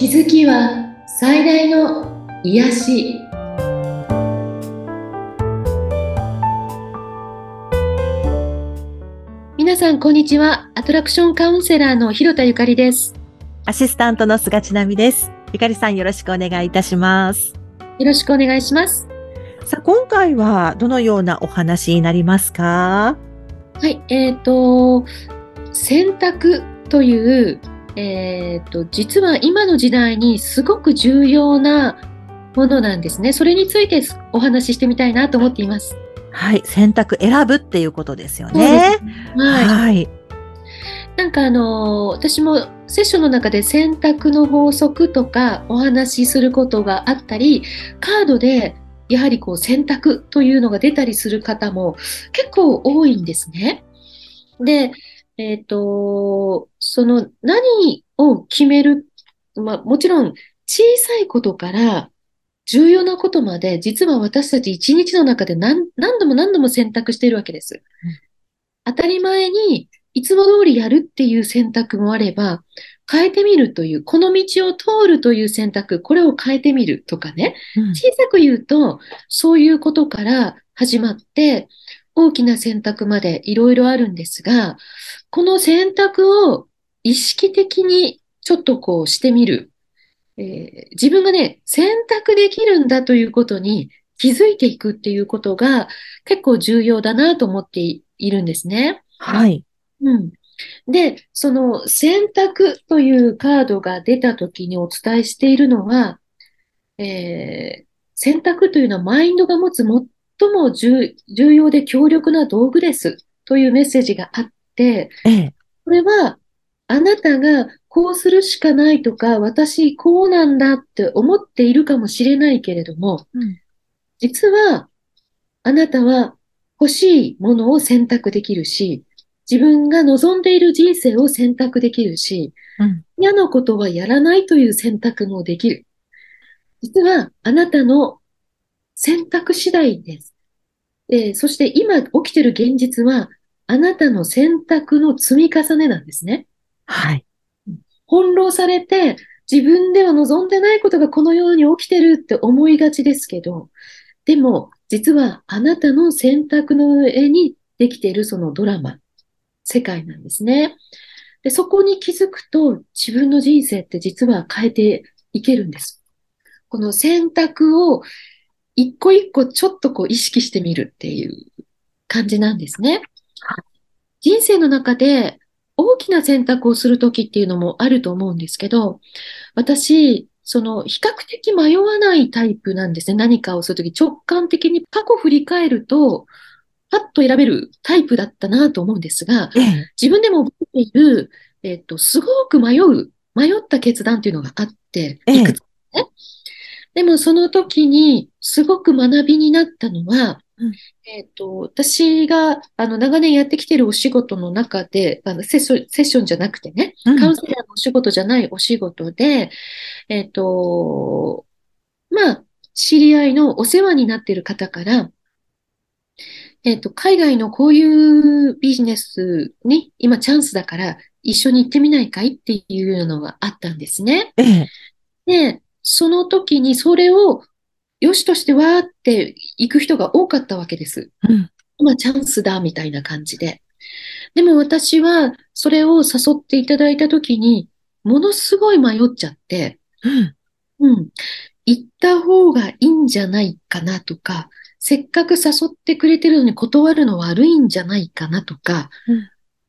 気づきは最大の癒し。皆さんこんにちは。アトラクションカウンセラーの広田ゆかりです。アシスタントの菅千奈美です。ゆかりさんよろしくお願いいたします。よろしくお願いします。さあ今回はどのようなお話になりますか？はいえっ、ー、と選択というえーと、実は今の時代にすごく重要なものなんですね。それについてお話ししてみたいなと思っています。はい、選択選ぶっていうことですよね。はい、はい。なんかあの私もセッションの中で選択の法則とかお話しすることがあったり、カードでやはりこう選択というのが出たりする方も結構多いんですね。で、えっ、ー、と、その何を決める、まあ、もちろん小さいことから重要なことまで、実は私たち一日の中で何何度も何度も選択しているわけです。うん、当たり前にいつも通りやるっていう選択もあれば、変えてみるという、この道を通るという選択、これを変えてみるとかね、うん、小さく言うと、そういうことから始まって、大きな選択までいろいろあるんですが、この選択を意識的にちょっとこうしてみる。えー、自分がね、選択できるんだということに気づいていくっていうことが結構重要だなと思っているんですね。はい。うん。で、その選択というカードが出た時にお伝えしているのは、えー、選択というのはマインドが持つ最も重要で強力な道具ですというメッセージがあって、ええ、これはあなたがこうするしかないとか、私こうなんだって思っているかもしれないけれども、うん、実はあなたは欲しいものを選択できるし、自分が望んでいる人生を選択できるし、うん、嫌なことはやらないという選択もできる。実はあなたの選択次第です。えー、そして今起きている現実は、あなたの選択の積み重ねなんですね。はい。翻弄されて、自分では望んでないことがこのように起きてるって思いがちですけど、でも、実はあなたの選択の上にできているそのドラマ、世界なんですね。で、そこに気づくと自分の人生って実は変えていけるんです。この選択を一個一個ちょっとこう意識してみるっていう感じなんですね。人生の中で大きな選択をするときっていうのもあると思うんですけど、私、その比較的迷わないタイプなんですね。何かをするとき直感的に過去振り返ると、パッと選べるタイプだったなと思うんですが、自分でも覚えている、えっと、すごく迷う、迷った決断っていうのがあって、いくつかね。でもその時にすごく学びになったのは、うん、えっ、と、私が、あの、長年やってきてるお仕事の中で、あのセッション、セッションじゃなくてね、カウンセラーのお仕事じゃないお仕事で、えっ、と、まあ、知り合いのお世話になっている方から、えっ、と、海外のこういうビジネスに今チャンスだから一緒に行ってみないかいっていうのがあったんですね。ええ、で、その時にそれを良しとしてわーって行く人が多かったわけです。うん、今チャンスだみたいな感じで。でも私はそれを誘っていただいた時にものすごい迷っちゃって、うん、うん。行った方がいいんじゃないかなとか、せっかく誘ってくれてるのに断るの悪いんじゃないかなとか、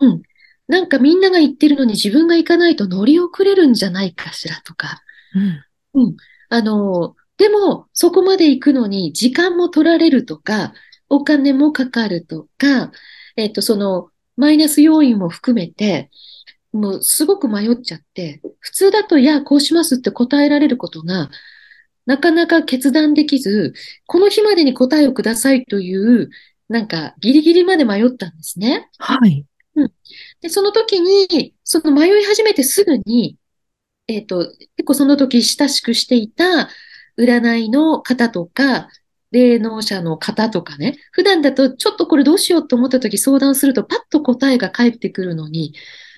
うん、うん。なんかみんなが行ってるのに自分が行かないと乗り遅れるんじゃないかしらとか、うん、うん。あの、でも、そこまで行くのに時間も取られるとか、お金もかかるとか、えっ、と、その、マイナス要因も含めて、もうすごく迷っちゃって、普通だと、いや、こうしますって答えられることが、なかなか決断できず、この日までに答えをくださいという、なんか、ギリギリまで迷ったんですね。はい。うん。で、その時に、その迷い始めてすぐに、えっ、ー、と、結構その時親しくしていた占いの方とか、霊能者の方とかね、普段だとちょっとこれどうしようと思った時相談するとパッと答えが返ってくるのに、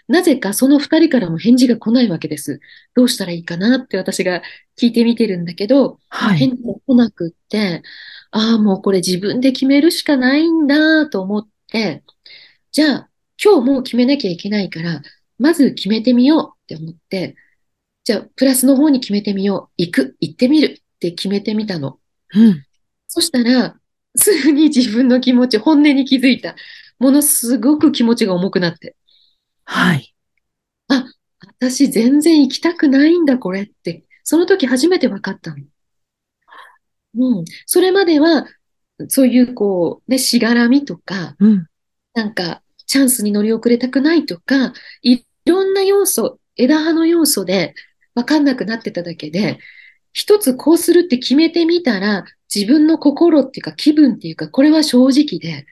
なぜかその二人からも返事が来ないわけです。どうしたらいいかなって私が聞いてみてるんだけど、はい。返事が来なくって、ああ、もうこれ自分で決めるしかないんだと思って、じゃあ今日もう決めなきゃいけないから、まず決めてみようって思って、じゃあプラスの方に決めてみよう。行く、行ってみるって決めてみたの。うん。そしたら、すぐに自分の気持ち、本音に気づいた。ものすごく気持ちが重くなって。はい。私全然行きたくないんだ、これって。その時初めて分かったの。うん。それまでは、そういうこう、ね、しがらみとか、うん。なんか、チャンスに乗り遅れたくないとか、いろんな要素、枝葉の要素で分かんなくなってただけで、一つこうするって決めてみたら、自分の心っていうか気分っていうか、これは正直で、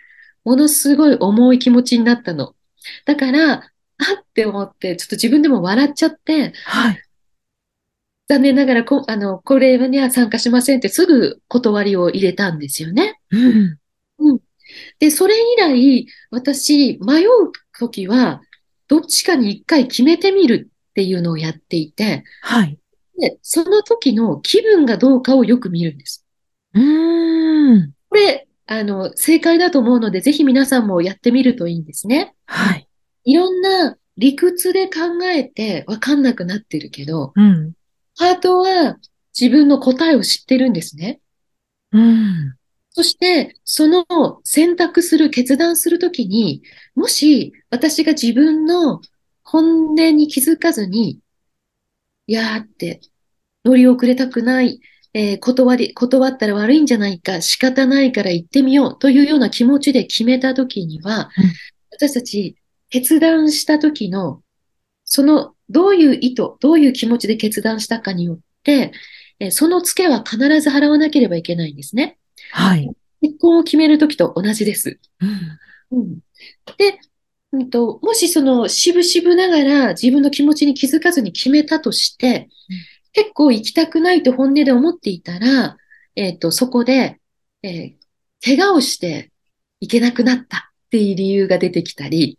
ものすごい重い気持ちになったの。だから、あって思って、ちょっと自分でも笑っちゃって、はい。残念ながらこ、あの、これには参加しませんってすぐ断りを入れたんですよね。うん。で、それ以来、私、迷うときは、どっちかに一回決めてみるっていうのをやっていて、はい。で、その時の気分がどうかをよく見るんです。うーん。これ、あの、正解だと思うので、ぜひ皆さんもやってみるといいんですね。はい。いろんな理屈で考えてわかんなくなってるけど、うん。ハートは自分の答えを知ってるんですね。うん。そして、その選択する、決断するときに、もし私が自分の本音に気づかずに、いやーって、乗り遅れたくない、えー断り、断ったら悪いんじゃないか、仕方ないから行ってみようというような気持ちで決めたときにはうん、私たち決断したときの、その、どういう意図、どういう気持ちで決断したかによって、えーそのツケは必ず払わなければいけないんですね。はい。結婚を決めるときと同じです。うん。うん、で、うんと、もしその、しぶしぶながら自分の気持ちに気づかずに決めたとしてうん、結構行きたくないと本音で思っていたら、えっと、そこで、えー怪我をして行けなくなったっていう理由が出てきたり、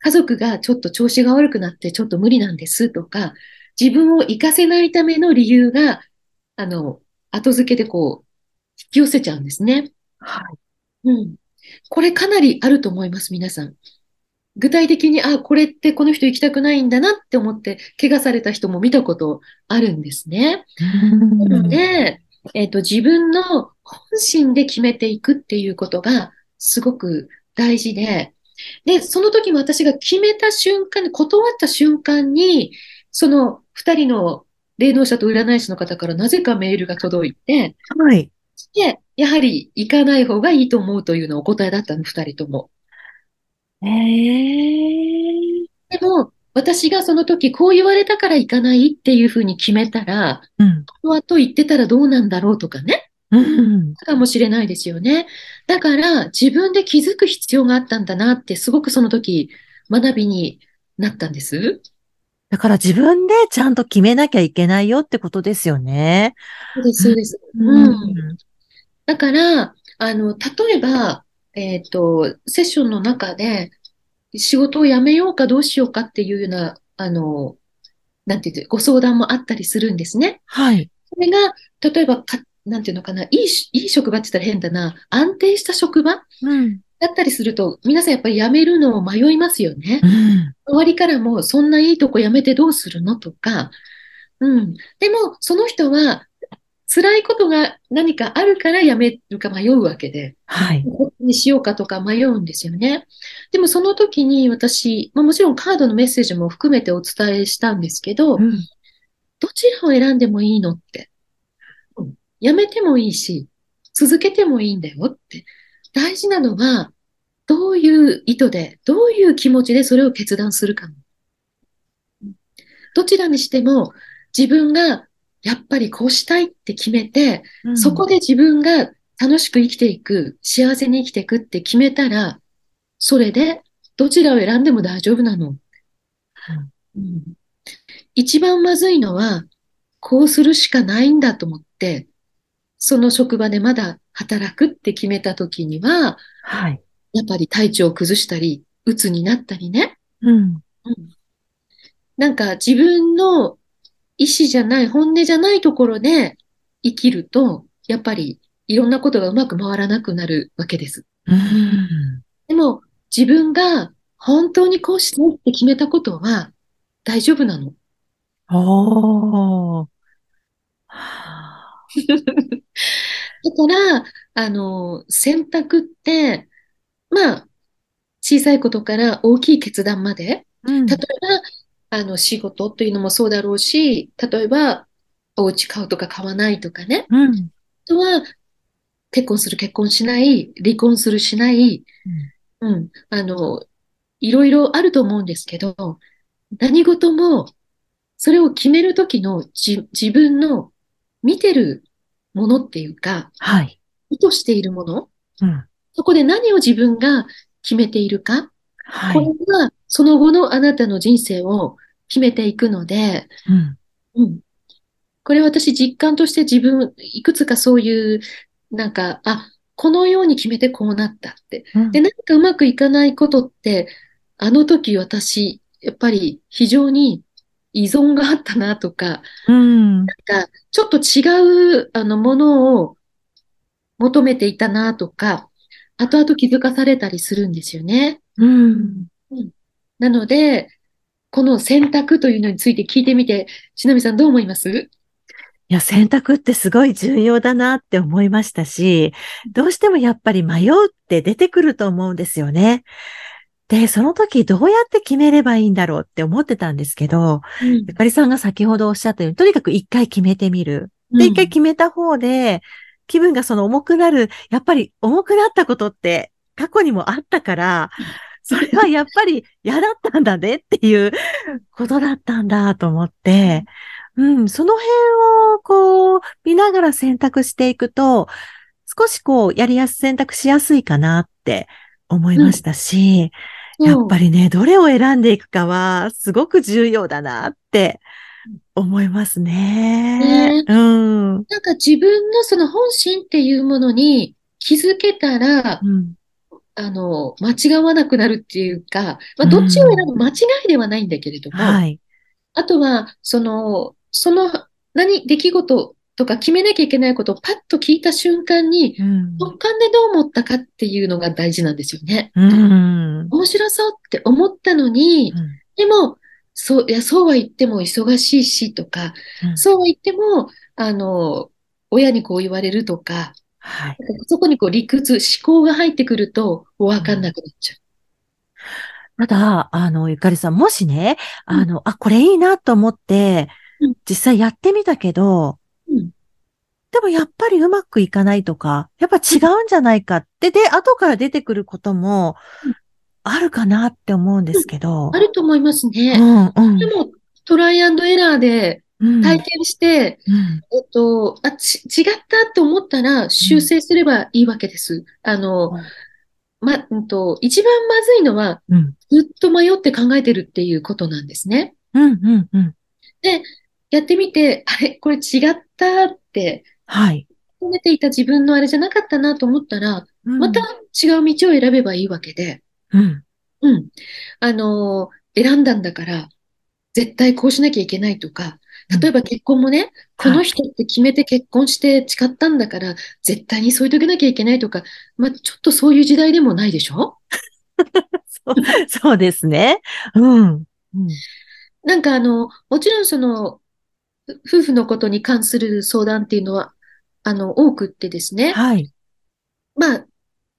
家族がちょっと調子が悪くなってちょっと無理なんですとか、自分を活かせないための理由が、あの、後付けでこう、引き寄せちゃうんですね。はい。うん。これかなりあると思います、皆さん。具体的に、あ、これってこの人行きたくないんだなって思って、怪我された人も見たことあるんですね。なので、えっと、自分の本心で決めていくっていうことがすごく大事で、で、その時も私が決めた瞬間に、断った瞬間に、その二人の霊能者と占い師の方からなぜかメールが届いて、はい。で、やはり行かない方がいいと思うというのお答えだったの、二人とも。ええ。でも、私がその時こう言われたから行かないっていうふうに決めたら、うん。後々言ってたらどうなんだろうとかね、うん。かもしれないですよね。だから自分で気づく必要があったんだなってすごくその時学びになったんです。だから自分でちゃんと決めなきゃいけないよってことですよね。そうです、そうです。うん。だから、あの、例えば、えっと、セッションの中で、仕事を辞めようかどうしようかっていうような、あの、なんていうのご相談もあったりするんですね。はい。それが、例えばか、なんていうのかな、いいし、いい職場って言ったら変だな、安定した職場うん。だったりすると、皆さんやっぱり辞めるのを迷いますよねう。ん。周りからも、そんないいとこ辞めてどうするのとか、うん。でも、その人は、辛いことが何かあるから辞めるか迷うわけで、はい。こにしようかとか迷うんですよね。でもその時に私、まあ、もちろんカードのメッセージも含めてお伝えしたんですけど、うん。どちらを選んでもいいのって。うんやめてもいいし、続けてもいいんだよって。大事なのは、どういう意図で、どういう気持ちでそれを決断するか。うんどちらにしても、自分がやっぱりこうしたいって決めて、うんそこで自分が楽しく生きていく、幸せに生きていくって決めたら、それでどちらを選んでも大丈夫なの。うん一番まずいのは、こうするしかないんだと思って、その職場でまだ働くって決めた時には、はい。やっぱり体調を崩したり、鬱になったりね。うん。うんなんか自分の意思じゃない、本音じゃないところで生きると、やっぱりいろんなことがうまく回らなくなるわけです。うん。でも自分が本当にこうしてって決めたことは大丈夫なの。お だから、あの、選択って、まあ、小さいことから大きい決断まで、うん例えば、あの、仕事というのもそうだろうし、例えば、お家買うとか買わないとかね。うん。あとは、結婚する、結婚しない、離婚する、しない、うん、あの、いろいろあると思うんですけど、何事も、それを決めるときのじ自分の見てるものっていうか、はい。意図しているもの、うん。そこで何を自分が決めているか、これはい。がその後のあなたの人生を決めていくので、うん。うん。これ私実感として自分、いくつかそういう、なんか、あ、このように決めてこうなったって。うんで、何かうまくいかないことって、あの時私、やっぱり非常に依存があったなとか、うん。なんかちょっと違うあのものを求めていたなとか、後々気づかされたりするんですよね。うん。なので、この選択というのについて聞いてみて、しのみさんどう思います？いや、選択ってすごい重要だなって思いましたし、どうしてもやっぱり迷うって出てくると思うんですよね。で、その時どうやって決めればいいんだろうって思ってたんですけど、うん。ゆかりさんが先ほどおっしゃったように、とにかく一回決めてみる。で、一回決めた方で、気分がその重くなる、やっぱり重くなったことって過去にもあったから、それはやっぱり嫌だったんだねっていうことだったんだと思って、うん、その辺をこう見ながら選択していくと、少しこうやりやす、選択しやすいかなって思いましたし、やっぱり、りね、どれを選んでいくかはすごく重要だなって思いますね。ねうん。なんか自分のその本心っていうものに気づけたら、うん。あの、間違わなくなるっていうか、まあ、どっちを選ぶ間違いではないんだけれども、はい。あとは、その、その、何、出来事とか決めなきゃいけないことをパッと聞いた瞬間に、うん。直感でどう思ったかっていうのが大事なんですよね。うん。面白そうって思ったのに、でも、そう、いや、そうは言っても忙しいしとか、うんそうは言っても、あの、親にこう言われるとか、はい。そこにこう理屈、思考が入ってくると、わかんなくなっちゃただ、あの、ゆかりさん、もしね、あの、あ、これいいなと思ってうん、実際やってみたけど、う。うん。でもやっぱりうまくいかないとか、やっぱ違うんじゃないかって、で、後から出てくることもうんあるかなって思うんですけど。あると思いますうね。ん、うん。でも、トライアンドエラーでうん、体験して、うんえっと、あ、ち、違ったと思ったら修正すればいいわけです。あのうん、ま、うんと、一番まずいのは、うん、ずっと迷って考えてるっていうことなんですね。うん、うん、うん。やってみて、あれ、これ違ったって、はい。思っていた自分のあれじゃなかったなと思ったら、うんまた違う道を選べばいいわけで、うん、うん。あのー選んだんだから、絶対こうしなきゃいけないとか、例えば結婚もね、この人って決めて結婚して誓ったんだから、絶対に添い遂げなきゃいけないとか、まあ、ちょっとそういう時代でもないでしょ？そうそうですね。うん。うんなんかあの、もちろんその、ふ夫婦のことに関する相談っていうのは、あの、多くってですね。はい。まあ、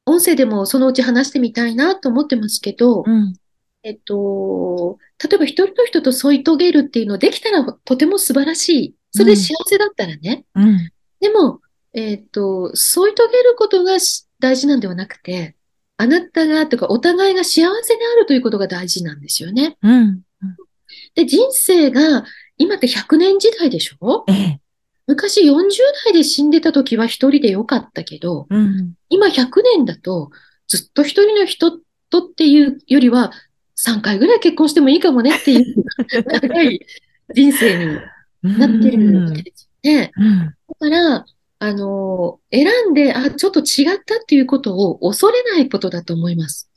音声でもそのうち話してみたいなと思ってますけど、うん。えっと、例えば一人の人と添い遂げるっていうのできたらとても素晴らしい。それで幸せだったらね。うん。でも、えっと、添い遂げることがし大事なんではなくて、あなたが、とか、お互いが幸せであるということが大事なんですよね。うん。で、人生が、今って100年時代でしょ？ええ。昔40代で死んでた時は一人でよかったけど、うん。今100年だと、ずっと一人の人とっていうよりは、3回ぐらい結婚してもいいかもねっていう 長い人生になってるわけですよね。うん。だから、あの、選んで、あ、ちょっと違ったっていうことを恐れないことだと思います。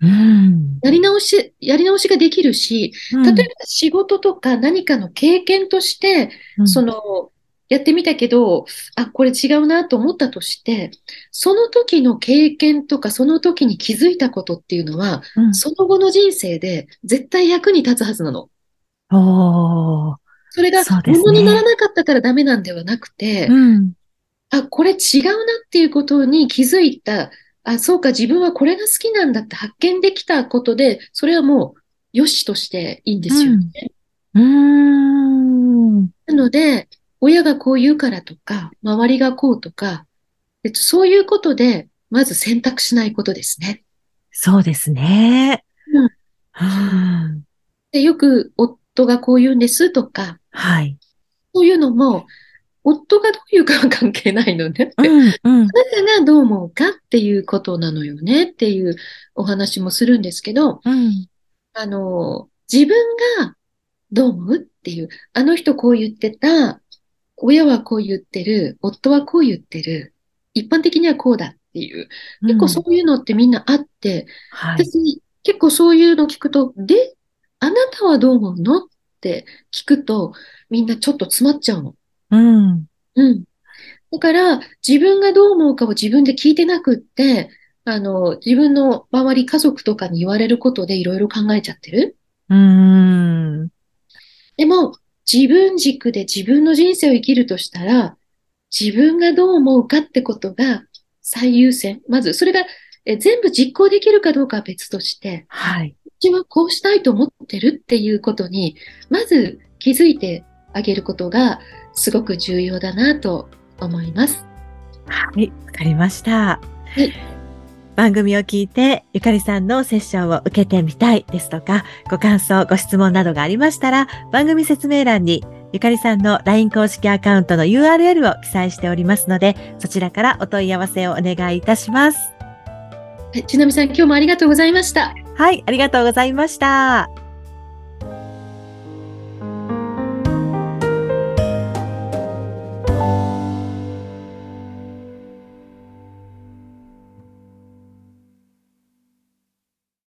うん。やり直し、やり直しができるし、うん例えば仕事とか何かの経験として、うんその、やってみたけど、あ、これ違うなと思ったとして、その時の経験とか、その時に気づいたことっていうのは、うんその後の人生で絶対役に立つはずなの。それが、そうですねものにならなかったからダメなんではなくて、うん。あ、これ違うなっていうことに気づいた、あ、そうか、自分はこれが好きなんだって発見できたことで、それはもう、よしとしていいんですよね。うーん。なので、親がこう言うからとか、周りがこうとか、えっと、そういうことで、まず選択しないことですね。そうですね。うんうんで、よく夫がこう言うんですとか、はい。そういうのも、夫がどういうかは関係ないのね。うん、うん。あなたがどう思うかっていうことなのよねっていうお話もするんですけど、うん。あの、自分がどう思うっていう、あの人こう言ってた、親はこう言ってる、夫はこう言ってる、一般的にはこうだっていう、結構そういうのってみんなあって、はい。私結構そういうの聞くと、で、あなたはどう思うの？って聞くと、みんなちょっと詰まっちゃうの。うん。うん。だから、自分がどう思うかを自分で聞いてなくって、あの、自分の周り、家族とかに言われることでいろいろ考えちゃってる。うーん。でも、自分軸で自分の人生を生きるとしたら、自分がどう思うかってことが最優先。まず、それがえ全部実行できるかどうかは別として、はい。私はこうしたいと思ってるっていうことに、まず気づいてあげることがすごく重要だなと思います。はい。わかりました。い番組を聞いて、ゆかりさんのセッションを受けてみたいですとか、ご感想、ご質問などがありましたら、番組説明欄にゆかりさんの LINE 公式アカウントの URL を記載しておりますので、そちらからお問い合わせをお願いいたします。はいちなみさん、今日もありがとうございました。はい、ありがとうございました。